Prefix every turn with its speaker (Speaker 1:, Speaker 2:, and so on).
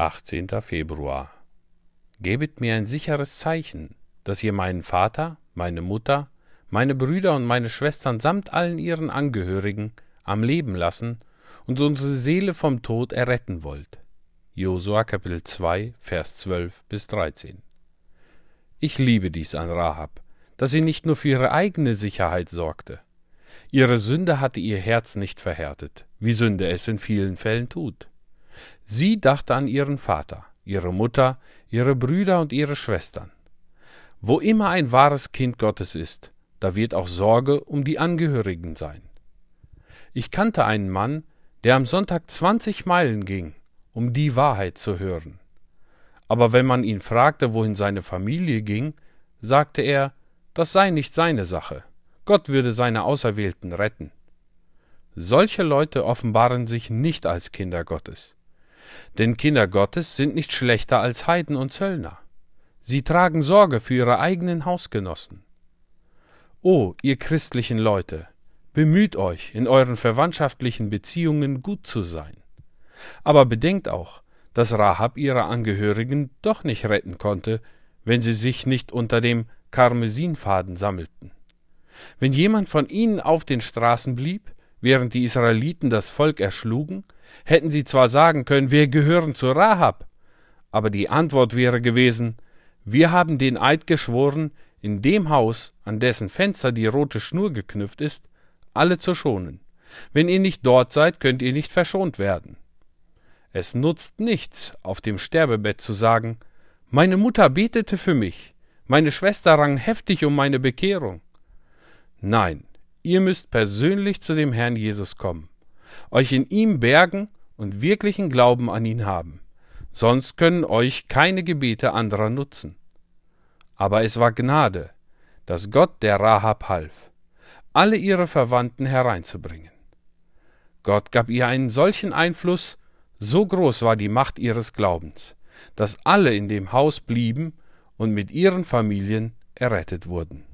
Speaker 1: 18. Februar. Gebet mir ein sicheres Zeichen, dass ihr meinen Vater, meine Mutter, meine Brüder und meine Schwestern samt allen ihren Angehörigen am Leben lassen und unsere Seele vom Tod erretten wollt. Josua Kapitel 2, Vers 12 bis 13. Ich liebe dies an Rahab, dass sie nicht nur für ihre eigene Sicherheit sorgte. Ihre Sünde hatte ihr Herz nicht verhärtet, wie Sünde es in vielen Fällen tut. Sie dachte an ihren Vater, ihre Mutter, ihre Brüder und ihre Schwestern. Wo immer ein wahres Kind Gottes ist, da wird auch Sorge um die Angehörigen sein. Ich kannte einen Mann, der am Sonntag zwanzig Meilen ging, um die Wahrheit zu hören. Aber wenn man ihn fragte, wohin seine Familie ging, sagte er, das sei nicht seine Sache. Gott würde seine Auserwählten retten. Solche Leute offenbaren sich nicht als Kinder Gottes. Denn Kinder Gottes sind nicht schlechter als Heiden und Zöllner. Sie tragen Sorge für ihre eigenen Hausgenossen. O, ihr christlichen Leute, bemüht euch, in euren verwandtschaftlichen Beziehungen gut zu sein. Aber bedenkt auch, dass Rahab ihre Angehörigen doch nicht retten konnte, wenn sie sich nicht unter dem Karmesinfaden sammelten. Wenn jemand von ihnen auf den Straßen blieb, während die Israeliten das Volk erschlugen, hätten sie zwar sagen können, wir gehören zu Rahab, aber die Antwort wäre gewesen, wir haben den Eid geschworen, in dem Haus, an dessen Fenster die rote Schnur geknüpft ist, alle zu schonen. Wenn ihr nicht dort seid, könnt ihr nicht verschont werden. Es nutzt nichts, auf dem Sterbebett zu sagen, meine Mutter betete für mich, meine Schwester rang heftig um meine Bekehrung. Nein, ihr müsst persönlich zu dem Herrn Jesus kommen euch in ihm bergen und wirklichen Glauben an ihn haben. Sonst können euch keine Gebete anderer nutzen. Aber es war Gnade, dass Gott der Rahab half, alle ihre Verwandten hereinzubringen. Gott gab ihr einen solchen Einfluss, so groß war die Macht ihres Glaubens, dass alle in dem Haus blieben und mit ihren Familien errettet wurden.